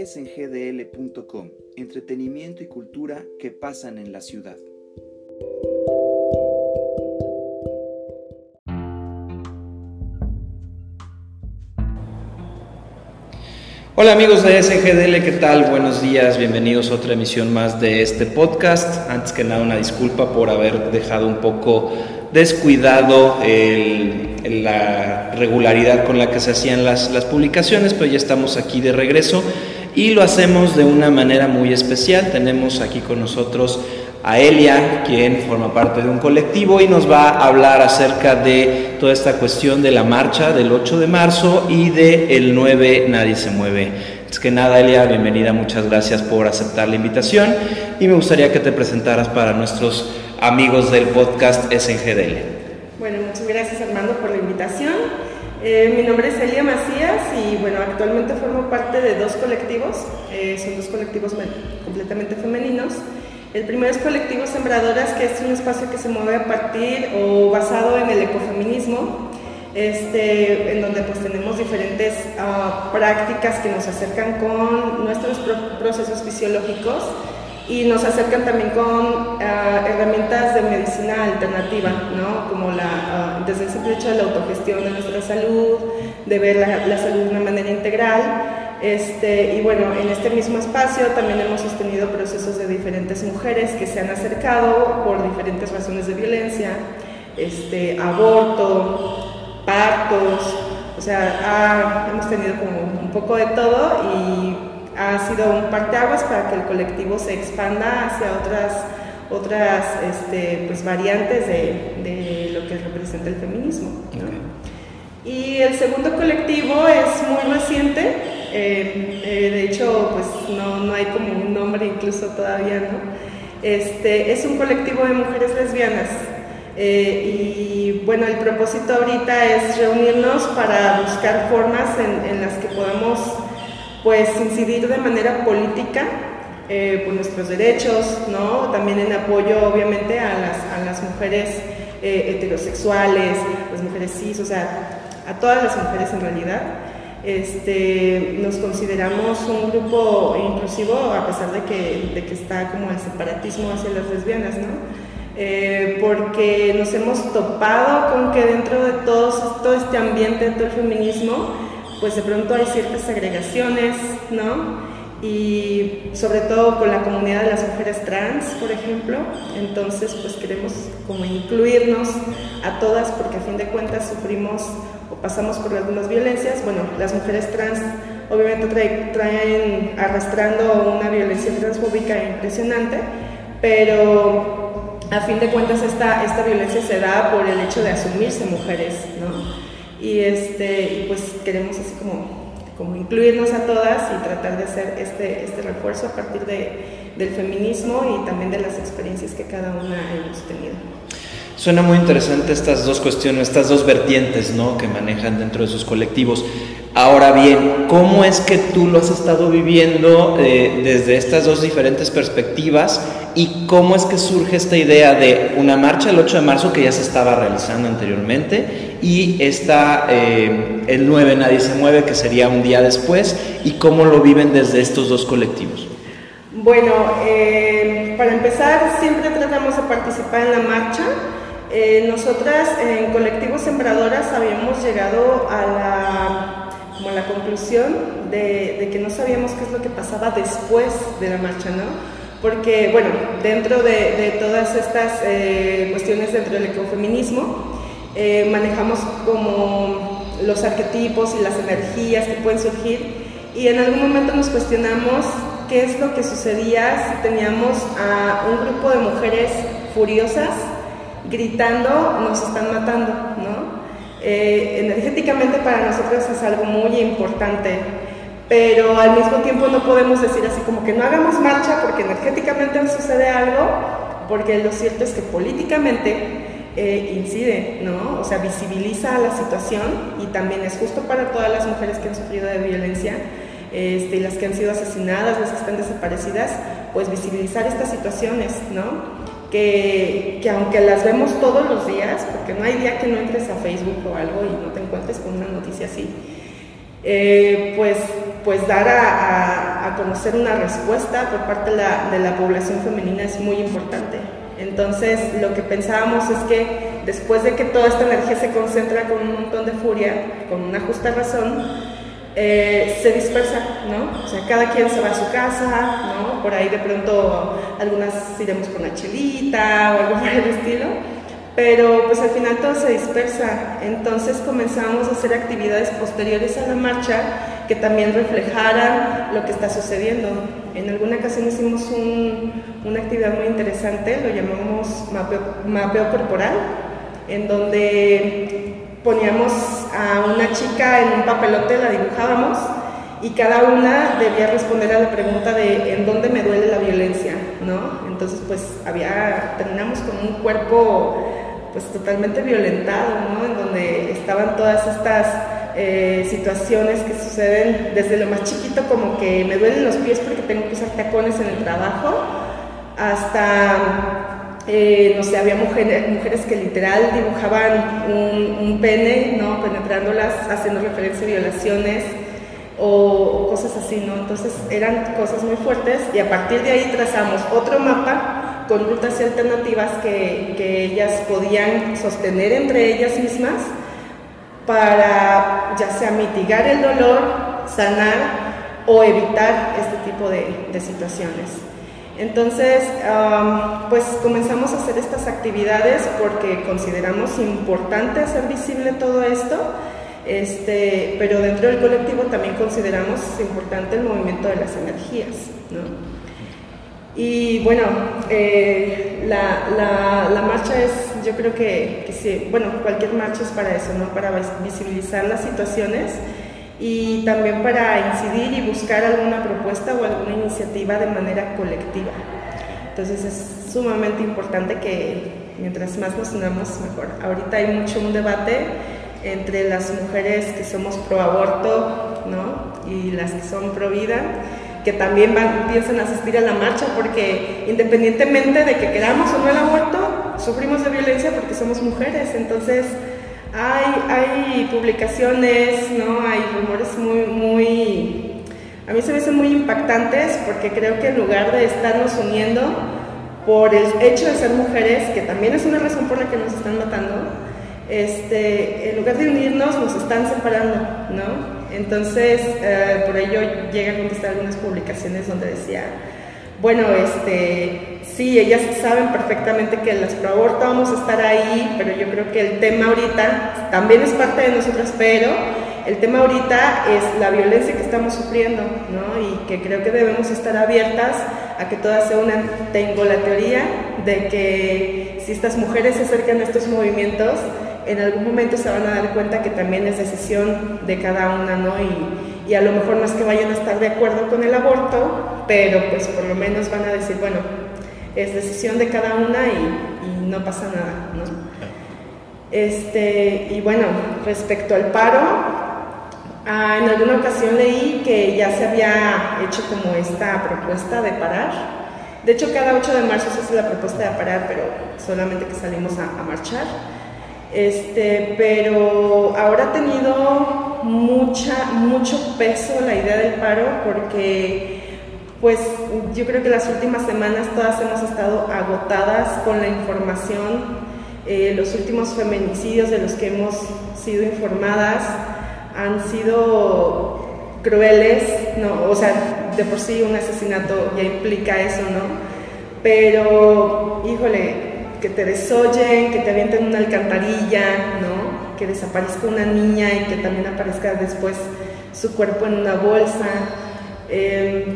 es en gdl.com, entretenimiento y cultura que pasan en la ciudad. Hola amigos de SGDL, ¿qué tal? Buenos días, bienvenidos a otra emisión más de este podcast. Antes que nada, una disculpa por haber dejado un poco descuidado la regularidad con la que se hacían las, las publicaciones, pero ya estamos aquí de regreso y lo hacemos de una manera muy especial. Tenemos aquí con nosotros a Elia, quien forma parte de un colectivo y nos va a hablar acerca de toda esta cuestión de la marcha del 8 de marzo y del el 9 Nadie se mueve. Es que nada, Elia, bienvenida, muchas gracias por aceptar la invitación y me gustaría que te presentaras para nuestros amigos del podcast SNGDL. Bueno, muchas gracias Armando por la invitación. Eh, mi nombre es Elia Macías y bueno, actualmente formo parte de dos colectivos, eh, son dos colectivos completamente femeninos. El primero es Colectivo Sembradoras, que es un espacio que se mueve a partir o basado en el ecofeminismo, este, en donde pues tenemos diferentes uh, prácticas que nos acercan con nuestros procesos fisiológicos y nos acercan también con uh, herramientas de medicina alternativa, ¿no? como la, uh, desde el simple hecho de la autogestión de nuestra salud, de ver la, la salud de una manera integral este, y bueno, en este mismo espacio también hemos sostenido procesos de diferentes mujeres que se han acercado por diferentes razones de violencia, este, aborto, partos, o sea, hemos tenido como un poco de todo y ha sido un parteaguas para que el colectivo se expanda hacia otras, otras este, pues, variantes de, de, lo que representa el feminismo. Y el segundo colectivo es muy reciente, eh, eh, de hecho, pues no, no, hay como un nombre incluso todavía, ¿no? Este, es un colectivo de mujeres lesbianas. Eh, y bueno, el propósito ahorita es reunirnos para buscar formas en, las que podamos pues incidir de manera política por nuestros derechos, ¿no? También en apoyo obviamente a las, a las mujeres heterosexuales, las mujeres cis, o sea, a todas las mujeres en realidad. Este, nos consideramos un grupo inclusivo a pesar de que, de que está como el separatismo hacia las lesbianas, ¿no? Eh, porque nos hemos topado con que dentro de todo, todo este ambiente, dentro del feminismo, pues de pronto hay ciertas segregaciones, ¿no? Y sobre todo con la comunidad de las mujeres trans, por ejemplo, entonces pues queremos como incluirnos a todas porque a fin de cuentas sufrimos o pasamos por algunas violencias. Bueno, las mujeres trans obviamente traen, arrastrando una violencia transfóbica impresionante, pero a fin de cuentas esta, esta violencia se da por el hecho de asumirse mujeres, ¿no? Y, este, pues queremos así como, como incluirnos a todas y tratar de hacer este, este refuerzo a partir de, del feminismo y también de las experiencias que cada una hemos tenido. Suena muy interesante estas dos cuestiones, estas dos vertientes ¿no? que manejan dentro de sus colectivos. Ahora bien, ¿cómo es que tú lo has estado viviendo eh, desde estas dos diferentes perspectivas y cómo es que surge esta idea de una marcha el 8 de marzo que ya se estaba realizando anteriormente y esta, eh, el 9 Nadie se mueve que sería un día después y cómo lo viven desde estos dos colectivos? Bueno, eh, para empezar siempre tratamos de participar en la marcha eh, nosotras en Colectivo Sembradoras habíamos llegado a la, como la conclusión de, que no sabíamos qué es lo que pasaba después de la marcha, ¿no? Porque, bueno, dentro de, todas estas eh, cuestiones dentro del ecofeminismo, eh, manejamos como los arquetipos y las energías que pueden surgir y en algún momento nos cuestionamos qué es lo que sucedía si teníamos a un grupo de mujeres furiosas gritando nos están matando, ¿no? Eh, energéticamente para nosotros es algo muy importante, pero al mismo tiempo no podemos decir así como que no hagamos marcha porque energéticamente sucede algo, porque lo cierto es que políticamente eh, incide, ¿no? O sea, visibiliza la situación y también es justo para todas las mujeres que han sufrido de violencia este, las que han sido asesinadas, las que están desaparecidas, pues visibilizar estas situaciones, ¿no? que, que, aunque las vemos todos los días, porque no hay día que no entres a Facebook o algo y no te encuentres con una noticia así, eh, pues, pues dar a, conocer una respuesta por parte de la población femenina es muy importante. Entonces, lo que pensábamos es que después de que toda esta energía se concentra con un montón de furia, con una justa razón, eh, se dispersa, ¿no? O sea, cada quien se va a su casa, ¿no? Por ahí de pronto algunas iremos con una chelita o algo por el estilo, pero pues al final todo se dispersa. Entonces comenzamos a hacer actividades posteriores a la marcha que también reflejaran lo que está sucediendo. En alguna ocasión hicimos una actividad muy interesante, lo llamamos mapeo, corporal, en donde poníamos a una chica en un papelote, la dibujábamos y cada una debía responder a la pregunta de en dónde me duele la violencia, ¿no? Entonces pues había, terminamos con un cuerpo pues totalmente violentado, ¿no? En donde estaban todas estas eh, situaciones que suceden desde lo más chiquito como que me duelen los pies porque tengo que usar tacones en el trabajo, hasta eh, no sé, había mujeres, mujeres que literal dibujaban un, pene, ¿no? Penetrándolas, haciendo referencia a violaciones o, cosas así, ¿no? Entonces eran cosas muy fuertes y a partir de ahí trazamos otro mapa con rutas alternativas que, que ellas podían sostener entre ellas mismas para ya sea mitigar el dolor, sanar o evitar este tipo de, de situaciones. Entonces, pues comenzamos a hacer estas actividades porque consideramos importante hacer visible todo esto, este, pero dentro del colectivo también consideramos importante el movimiento de las energías. Y bueno, eh, la, marcha es, yo creo que, que sí, bueno, cualquier marcha es para eso, ¿no? para visibilizar las situaciones y también para incidir y buscar alguna propuesta o alguna iniciativa de manera colectiva. Entonces es sumamente importante que mientras más nos unamos mejor. Ahorita hay mucho un debate entre las mujeres que somos pro aborto ¿no? y las que son pro vida que también van, piensan asistir a la marcha porque independientemente de que queramos o no el aborto, sufrimos de violencia porque somos mujeres. Entonces, hay, publicaciones, ¿no? Hay rumores muy, muy... A mí se me hacen muy impactantes porque creo que en lugar de estarnos uniendo por el hecho de ser mujeres, que también es una razón por la que nos están matando, este, en lugar de unirnos nos están separando, ¿no? Entonces, eh, por ello llega a contestar algunas publicaciones donde decía, bueno, este, sí, ellas saben perfectamente que las pro vamos a estar ahí, pero yo creo que el tema ahorita también es parte de nosotras, pero el tema ahorita es la violencia que estamos sufriendo, ¿no? Y que creo que debemos estar abiertas a que todas se unan. Tengo la teoría de que si estas mujeres se acercan a estos movimientos, en algún momento se van a dar cuenta que también es decisión de cada una, ¿no? Y, y a lo mejor no es que vayan a estar de acuerdo con el aborto, pero pues por lo menos van a decir, bueno, es decisión de cada una y, no pasa nada, ¿no? Este, y bueno, respecto al paro, ah, en alguna ocasión leí que ya se había hecho como esta propuesta de parar. De hecho, cada 8 de marzo se hace la propuesta de parar, pero solamente que salimos a, a marchar. Este, pero ahora ha tenido mucha, mucho peso la idea del paro porque pues yo creo que las últimas semanas todas hemos estado agotadas con la información. Eh, los últimos feminicidios de los que hemos sido informadas han sido crueles, no, o sea, de por sí un asesinato ya implica eso, ¿no? Pero, híjole, que te desoyen, que te avienten una alcantarilla, ¿no? Que desaparezca una niña y que también aparezca después su cuerpo en una bolsa. Eh,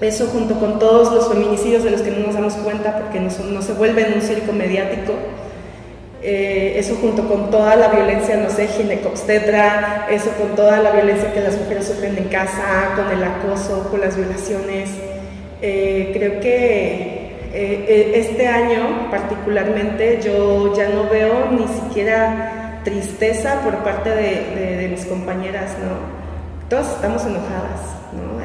eso junto con todos los feminicidios de los que no nos damos cuenta porque no, se vuelve en un circo mediático. Eh, eso junto con toda la violencia, no sé, ginecobstetra, eso con toda la violencia que las mujeres sufren en casa, con el acoso, con las violaciones. Eh, creo que eh, este año particularmente yo ya no veo ni siquiera tristeza por parte de, mis compañeras, ¿no? Todas estamos enojadas,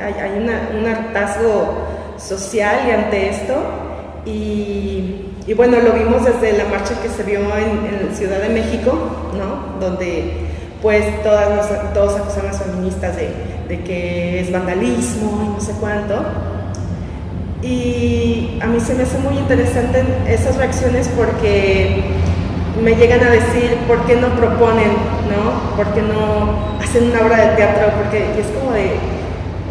hay, un hartazgo social y ante esto. Y, bueno, lo vimos desde la marcha que se vio en, Ciudad de México, ¿no? donde pues todos acusan a las feministas de, de que es vandalismo y no sé cuánto. Y a mí se me hace muy interesante esas reacciones porque me llegan a decir por qué no proponen, ¿no? ¿Por qué no hacen una obra de teatro? Porque es como de,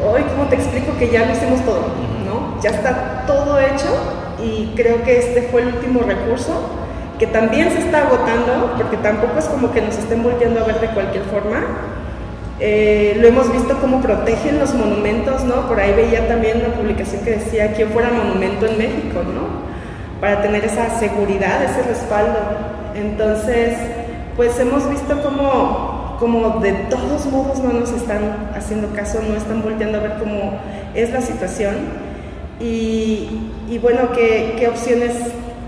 hoy, ¿cómo te explico que ya lo hicimos todo? ¿no? Ya está todo hecho y creo que este fue el último recurso que también se está agotando, porque tampoco es como que nos estén volviendo a ver de cualquier forma. Eh, lo hemos visto cómo protegen los monumentos, ¿no? Por ahí veía también una publicación que decía quién fuera monumento en México, ¿no? Para tener esa seguridad, ese respaldo. Entonces, pues hemos visto cómo, como de todos modos no nos están haciendo caso, no están volteando a ver cómo es la situación y, y bueno, ¿qué, qué, opciones,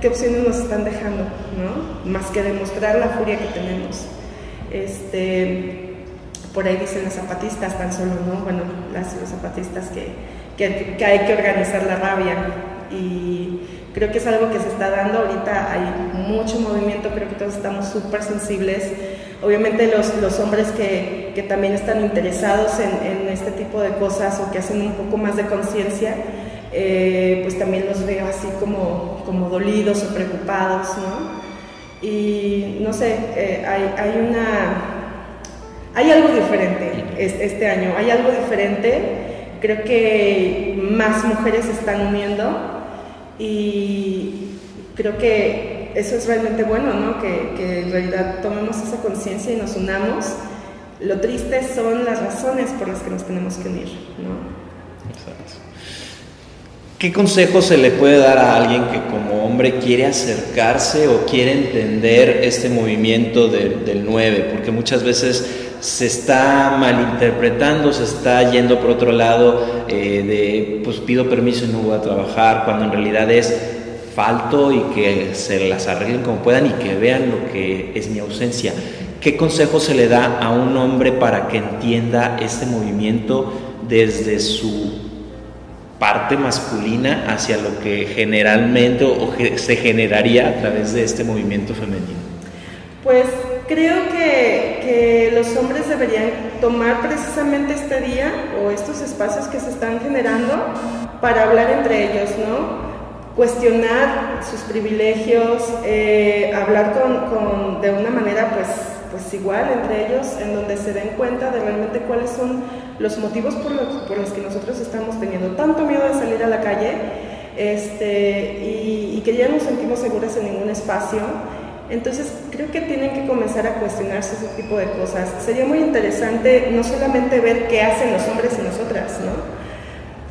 qué opciones nos están dejando, ¿no? Más que demostrar la furia que tenemos. Este, por ahí dicen los zapatistas tan solo, ¿no? Bueno, las los zapatistas que, que, que hay que organizar la rabia y creo que es algo que se está dando ahorita, hay mucho movimiento, creo que todos estamos súper sensibles. Obviamente los, los hombres que, que, también están interesados en, en, este tipo de cosas o que hacen un poco más de conciencia, eh, pues también los veo así como, como dolidos o preocupados, ¿no? Y no sé, eh, hay, hay, una... Hay algo diferente este año, hay algo diferente. Creo que más mujeres se están uniendo y creo que eso es realmente bueno, ¿no? Que, que en realidad tomemos esa conciencia y nos unamos. Lo triste son las razones por las que nos tenemos que unir, ¿no? Exacto. ¿Qué consejo se le puede dar a alguien que como hombre quiere acercarse o quiere entender este movimiento de, del 9? Porque muchas veces se está malinterpretando, se está yendo por otro lado eh, de, pues pido permiso y no voy a trabajar, cuando en realidad es falto y que se las arreglen como puedan y que vean lo que es mi ausencia. ¿Qué consejo se le da a un hombre para que entienda este movimiento desde su parte masculina hacia lo que generalmente o se generaría a través de este movimiento femenino? Pues creo que, los hombres deberían tomar precisamente este día o estos espacios que se están generando para hablar entre ellos, ¿no? Cuestionar sus privilegios, eh, hablar con, de una manera pues, pues igual entre ellos, en donde se den cuenta de realmente cuáles son los motivos por los, por los que nosotros estamos teniendo tanto miedo de salir a la calle este, y, y que ya no nos sentimos seguras en ningún espacio entonces creo que tienen que comenzar a cuestionarse ese tipo de cosas. Sería muy interesante no solamente ver qué hacen los hombres y nosotras, ¿no?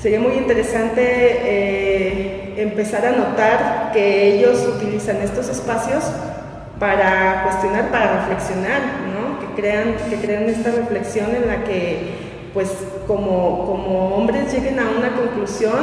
Sería muy interesante eh, empezar a notar que ellos utilizan estos espacios para cuestionar, para reflexionar, ¿no? Que crean, que crean esta reflexión en la que pues como, como hombres lleguen a una conclusión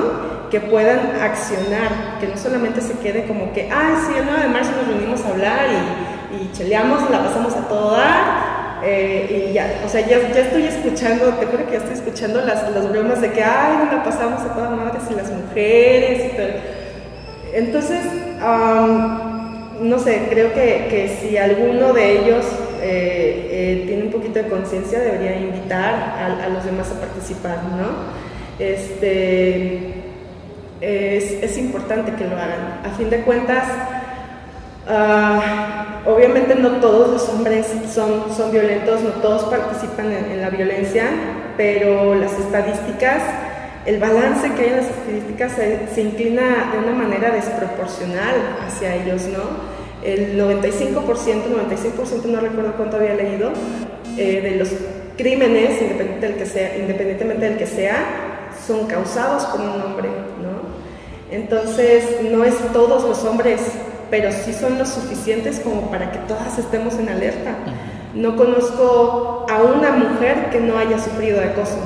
que puedan accionar, que no solamente se quede como que, ah, sí, el 9 de marzo nos reunimos a hablar y, y cheleamos, la pasamos a todo dar, eh, y ya, o sea, ya, ya, estoy escuchando, te juro que ya estoy escuchando las, las bromas de que, ay, no la pasamos a todas madres y las mujeres y. Entonces, um, no sé, creo que, que si alguno de ellos eh, eh, tiene un poquito de conciencia, debería invitar a, los demás a participar, ¿no? Este, es, importante que lo hagan. A fin de cuentas, uh, obviamente no todos los hombres son, son violentos, no todos participan en, la violencia, pero las estadísticas, el balance que hay en las estadísticas se, se inclina de una manera desproporcional hacia ellos, ¿no? el 95%, 96% no recuerdo cuánto había leído, eh, de los crímenes, independientemente del, que sea, independientemente del que sea, son causados por un hombre, ¿no? Entonces, no es todos los hombres, pero sí son los suficientes como para que todas estemos en alerta. No conozco a una mujer que no haya sufrido de acoso,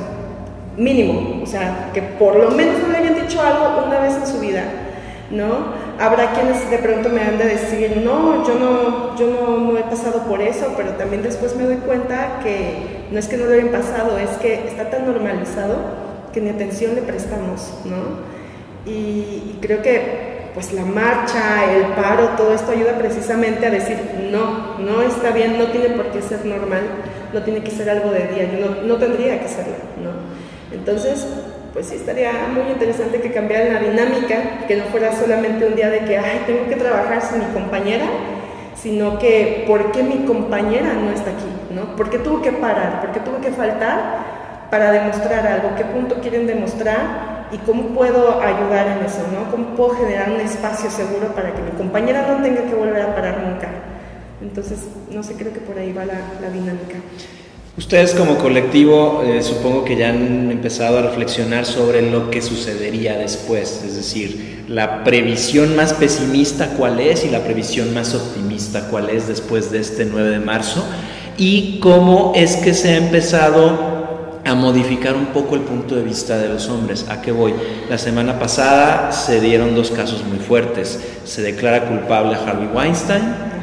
mínimo, o sea, que por lo menos no le hayan dicho algo una vez en su vida, ¿no? Habrá quienes de pronto me han de decir, no, yo no, yo no, no, he pasado por eso, pero también después me doy cuenta que no es que no lo hayan pasado, es que está tan normalizado que ni atención le prestamos, ¿no? Y, y creo que pues la marcha, el paro, todo esto ayuda precisamente a decir, no, no está bien, no tiene por qué ser normal, no tiene que ser algo de día, no, no tendría que serlo, ¿no? Entonces, pues sí estaría muy interesante que cambiara la dinámica, que no fuera solamente un día de que, ay, tengo que trabajar sin mi compañera, sino que, ¿por qué mi compañera no está aquí? ¿no? ¿Por qué tuvo que parar? ¿Por qué tuvo que faltar para demostrar algo? ¿Qué punto quieren demostrar? ¿Y cómo puedo ayudar en eso? ¿no? ¿Cómo puedo generar un espacio seguro para que mi compañera no tenga que volver a parar nunca? Entonces, no sé, creo que por ahí va la, la dinámica. Ustedes como colectivo eh, supongo que ya han empezado a reflexionar sobre lo que sucedería después, es decir, la previsión más pesimista cuál es y la previsión más optimista cuál es después de este 9 de marzo y cómo es que se ha empezado a modificar un poco el punto de vista de los hombres. ¿A qué voy? La semana pasada se dieron dos casos muy fuertes. Se declara culpable a Harvey Weinstein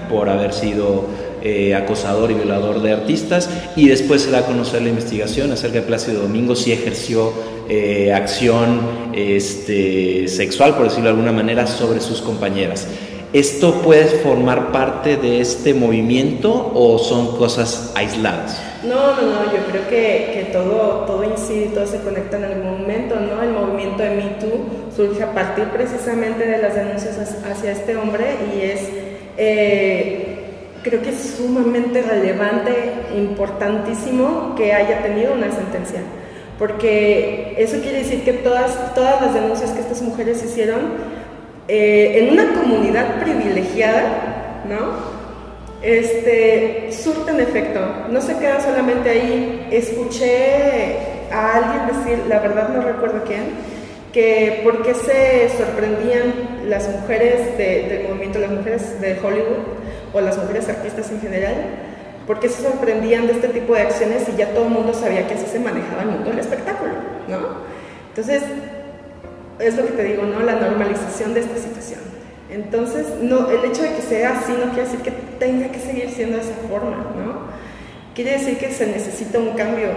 por haber sido eh, acosador y violador de artistas y después se da a conocer la investigación acerca de Plácido Domingo si ejerció eh, acción este, sexual, por decirlo de alguna manera, sobre sus compañeras. ¿Esto puede formar parte de este movimiento o son cosas aisladas? No, no, no, yo creo que, que todo, todo incide todo se conecta en el momento, ¿no? El movimiento de Me Too surge a partir precisamente de las denuncias hacia este hombre y es eh, creo que es sumamente relevante, importantísimo que haya tenido una sentencia, porque eso quiere decir que todas, todas las denuncias que estas mujeres hicieron eh, en una comunidad privilegiada, ¿no? Este, surten efecto, no se quedan solamente ahí. Escuché a alguien decir, la verdad no recuerdo quién, que por qué se sorprendían las mujeres del movimiento, las mujeres de Hollywood, o las mujeres artistas en general, porque se sorprendían de este tipo de acciones y ya todo el mundo sabía que así se manejaba el mundo del espectáculo, ¿no? Entonces, es lo que te digo, ¿no? La normalización de esta situación. Entonces, no, el hecho de que sea así no quiere decir que tenga que seguir siendo de esa forma, ¿no? Quiere decir que se necesita un cambio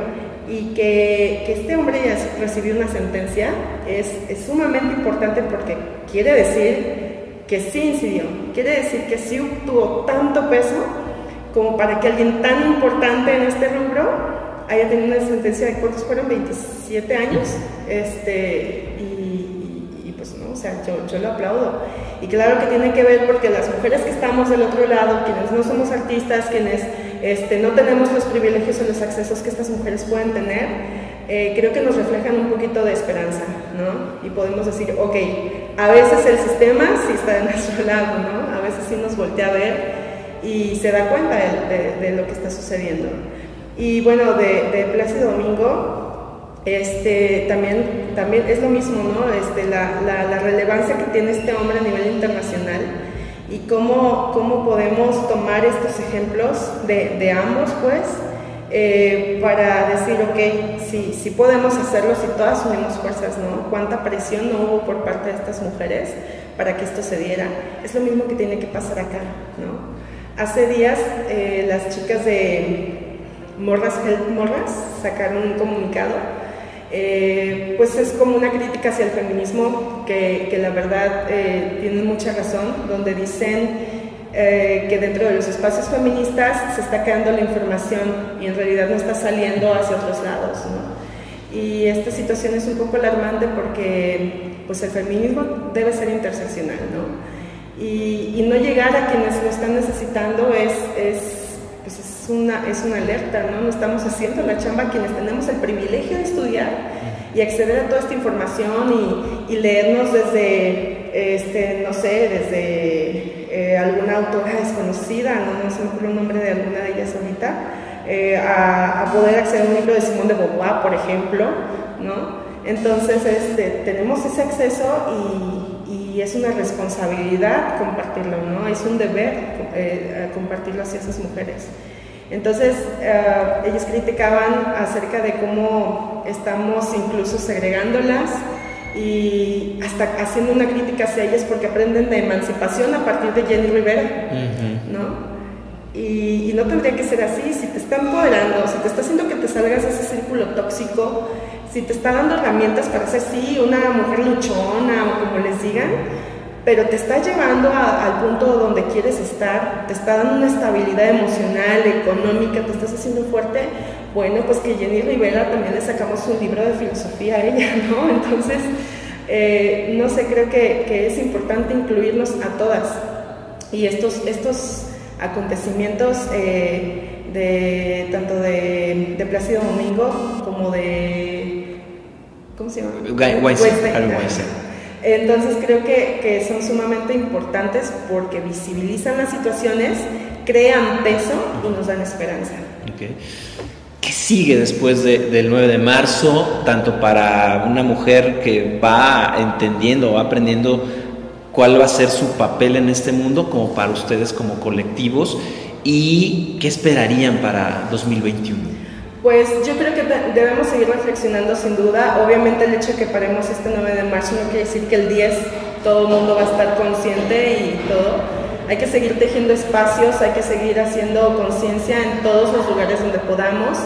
y que, que este hombre ya recibió una sentencia es, es sumamente importante porque quiere decir que sí incidió. Quiere decir que sí tuvo tanto peso como para que alguien tan importante en este rubro haya tenido una sentencia de cuántos fueron 27 años este y, pues no o sea yo, yo, lo aplaudo y claro que tiene que ver porque las mujeres que estamos del otro lado quienes no somos artistas quienes este, no tenemos los privilegios o los accesos que estas mujeres pueden tener eh, creo que nos reflejan un poquito de esperanza, ¿no? Y podemos decir, ok, a veces el sistema sí está de nuestro lado, ¿no? A veces sí nos voltea a ver y se da cuenta de, lo que está sucediendo. Y bueno, de, de Plácido Domingo, este, también, también es lo mismo, ¿no? Este, la, la, relevancia que tiene este hombre a nivel internacional y cómo, cómo podemos tomar estos ejemplos de, de ambos, pues, eh, para decir, ok, si, si podemos hacerlo, si todas unimos fuerzas, ¿no? ¿Cuánta presión no hubo por parte de estas mujeres para que esto se diera? Es lo mismo que tiene que pasar acá, ¿no? Hace días eh, las chicas de Morras Help Morras sacaron un comunicado, eh, pues es como una crítica hacia el feminismo que, que la verdad tiene mucha razón, donde dicen eh, que dentro de los espacios feministas se está quedando la información y en realidad no está saliendo hacia otros lados. ¿no? Y esta situación es un poco alarmante porque pues, el feminismo debe ser interseccional. ¿no? Y, y no llegar a quienes lo están necesitando es, es, es, una, es una alerta. ¿no? no estamos haciendo la chamba quienes tenemos el privilegio de estudiar y acceder a toda esta información y, y leernos desde, este, no sé, desde eh, alguna autora desconocida, no, sé se me el nombre de alguna de ellas ahorita, eh, a, poder acceder a un libro de Simón de Beauvoir, por ejemplo, ¿no? Entonces, este, tenemos ese acceso y, y, es una responsabilidad compartirlo, ¿no? Es un deber eh, compartirlo hacia esas mujeres. Entonces, ellos criticaban acerca de cómo estamos incluso segregándolas, y hasta haciendo una crítica hacia ellas porque aprenden de emancipación a partir de Jenny Rivera, ¿no? Y, no tendría que ser así, si te está empoderando, si te está haciendo que te salgas de ese círculo tóxico, si te está dando herramientas para ser sí una mujer luchona o como les digan, pero te está llevando al punto donde quieres estar, te está dando una estabilidad emocional, económica, te estás haciendo fuerte, bueno, pues que Jenny Rivera también le sacamos un libro de filosofía a ella, ¿no? Entonces, eh, no sé, creo que, que, es importante incluirnos a todas. Y estos, estos acontecimientos eh, de tanto de, de Plácido Domingo como de ¿cómo se llama? Entonces creo que, son sumamente importantes porque visibilizan las situaciones, crean peso y nos dan esperanza. ¿Qué sigue después de, del 9 de marzo, tanto para una mujer que va entendiendo, va aprendiendo cuál va a ser su papel en este mundo, como para ustedes como colectivos, y qué esperarían para 2021? Pues yo creo que debemos seguir reflexionando sin duda. Obviamente el hecho de que paremos este 9 de marzo no quiere decir que el 10 todo el mundo va a estar consciente y todo. Hay que seguir tejiendo espacios, hay que seguir haciendo conciencia en todos los lugares donde podamos.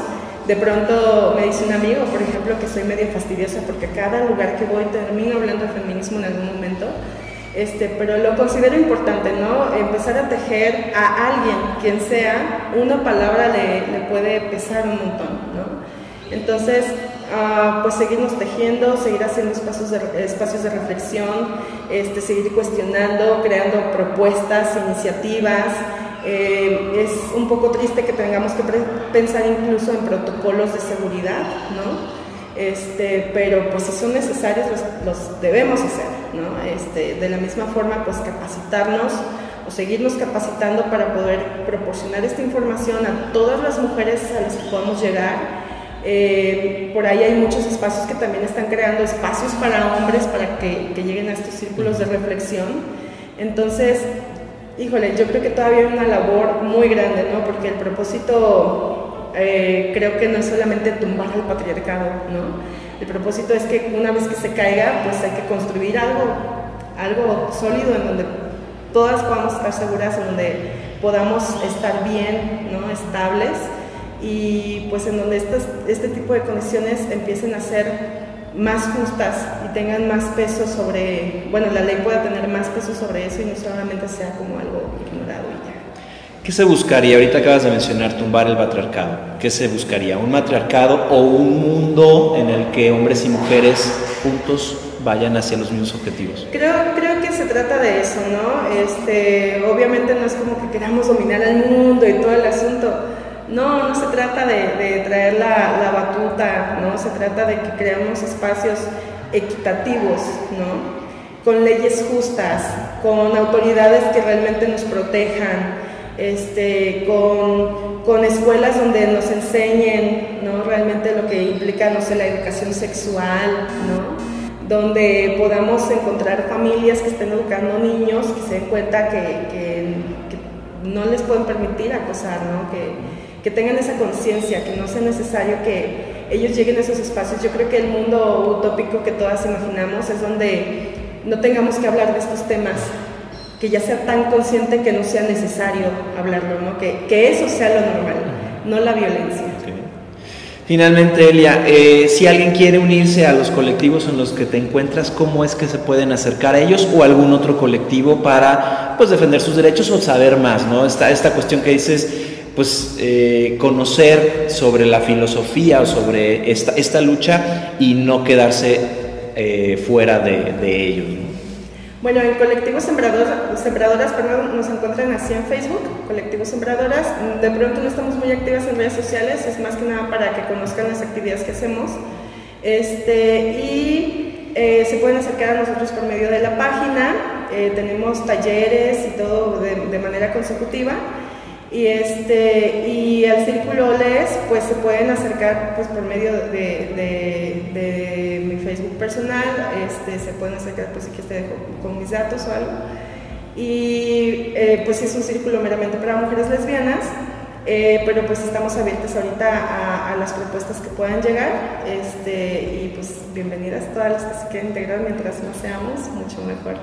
De pronto me dice un amigo, por ejemplo, que soy medio fastidiosa porque cada lugar que voy termino hablando de feminismo en algún momento. Este, pero lo considero importante, ¿no? Empezar a tejer a alguien, quien sea, una palabra le, le puede pesar un montón, ¿no? Entonces, uh, pues seguirnos tejiendo, seguir haciendo espacios de, espacios de reflexión, este, seguir cuestionando, creando propuestas, iniciativas. Eh, es un poco triste que tengamos que pensar incluso en protocolos de seguridad, ¿no? Este, pero pues si son necesarios los, debemos hacer, ¿no? Este, de la misma forma pues capacitarnos o seguirnos capacitando para poder proporcionar esta información a todas las mujeres a las que podamos llegar. Eh, por ahí hay muchos espacios que también están creando espacios para hombres para que, que lleguen a estos círculos de reflexión. Entonces, híjole, yo creo que todavía hay una labor muy grande, ¿no? Porque el propósito eh, creo que no es solamente tumbar el patriarcado, ¿no? El propósito es que una vez que se caiga, pues hay que construir algo, algo sólido en donde todas podamos estar seguras, en donde podamos estar bien, ¿no? Estables y pues en donde este tipo de condiciones empiecen a ser más justas y tengan más peso sobre, bueno, la ley pueda tener más peso sobre eso y no solamente sea como algo ignorado. ¿Qué se buscaría? Ahorita acabas de mencionar tumbar el patriarcado. ¿Qué se buscaría? ¿Un matriarcado o un mundo en el que hombres y mujeres juntos vayan hacia los mismos objetivos? Creo, creo que se trata de eso, ¿no? Este, obviamente no es como que queramos dominar al mundo y todo el asunto. No, no se trata de, traer la, la, batuta, ¿no? Se trata de que creamos espacios equitativos, ¿no? Con leyes justas, con autoridades que realmente nos protejan, este, con, con, escuelas donde nos enseñen ¿no? realmente lo que implica, no sé, la educación sexual, ¿no? donde podamos encontrar familias que estén educando niños, que se den cuenta que, que, no les pueden permitir acosar, ¿no? que, que tengan esa conciencia, que no sea necesario que ellos lleguen a esos espacios. Yo creo que el mundo utópico que todas imaginamos es donde no tengamos que hablar de estos temas, que ya sea tan consciente que no sea necesario hablarlo, ¿no? que, que eso sea lo normal, no la violencia. Finalmente, Elia, eh, si alguien quiere unirse a los colectivos en los que te encuentras, ¿cómo es que se pueden acercar a ellos o algún otro colectivo para pues, defender sus derechos o saber más? ¿no? Esta, esta cuestión que dices, pues eh, conocer sobre la filosofía o sobre esta, esta lucha y no quedarse eh, fuera de, de ellos. Bueno, en Colectivos Sembradoras, Sembradoras nos encuentran así en Facebook, Colectivos Sembradoras. De pronto no estamos muy activas en redes sociales, es más que nada para que conozcan las actividades que hacemos. Este, y eh, se pueden acercar a nosotros por medio de la página. Eh, tenemos talleres y todo de manera consecutiva. Y, este, y al círculo OLES pues se pueden acercar pues, por medio de, de, mi Facebook personal, este, se pueden acercar pues si quieres te dejo con mis datos o algo. Y eh, pues es un círculo meramente para mujeres lesbianas, eh, pero pues estamos abiertas ahorita a, a, las propuestas que puedan llegar este, y pues bienvenidas todas las que se quieran integrar mientras más seamos, mucho mejor.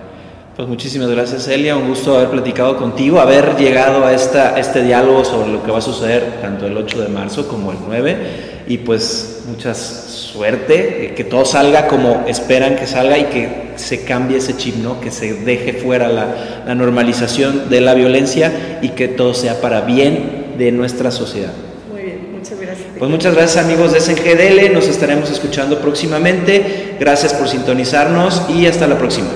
Pues muchísimas gracias Elia, un gusto haber platicado contigo, haber llegado a esta, este diálogo sobre lo que va a suceder tanto el 8 de marzo como el 9 y pues mucha suerte, eh, que todo salga como esperan que salga y que se cambie ese chip, ¿no? que se deje fuera la, la normalización de la violencia y que todo sea para bien de nuestra sociedad. Muy bien, muchas gracias. Pues muchas gracias amigos de SNGDL, nos estaremos escuchando próximamente, gracias por sintonizarnos y hasta la próxima.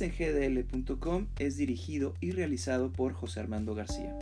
scgdl.com es dirigido y realizado por José Armando García.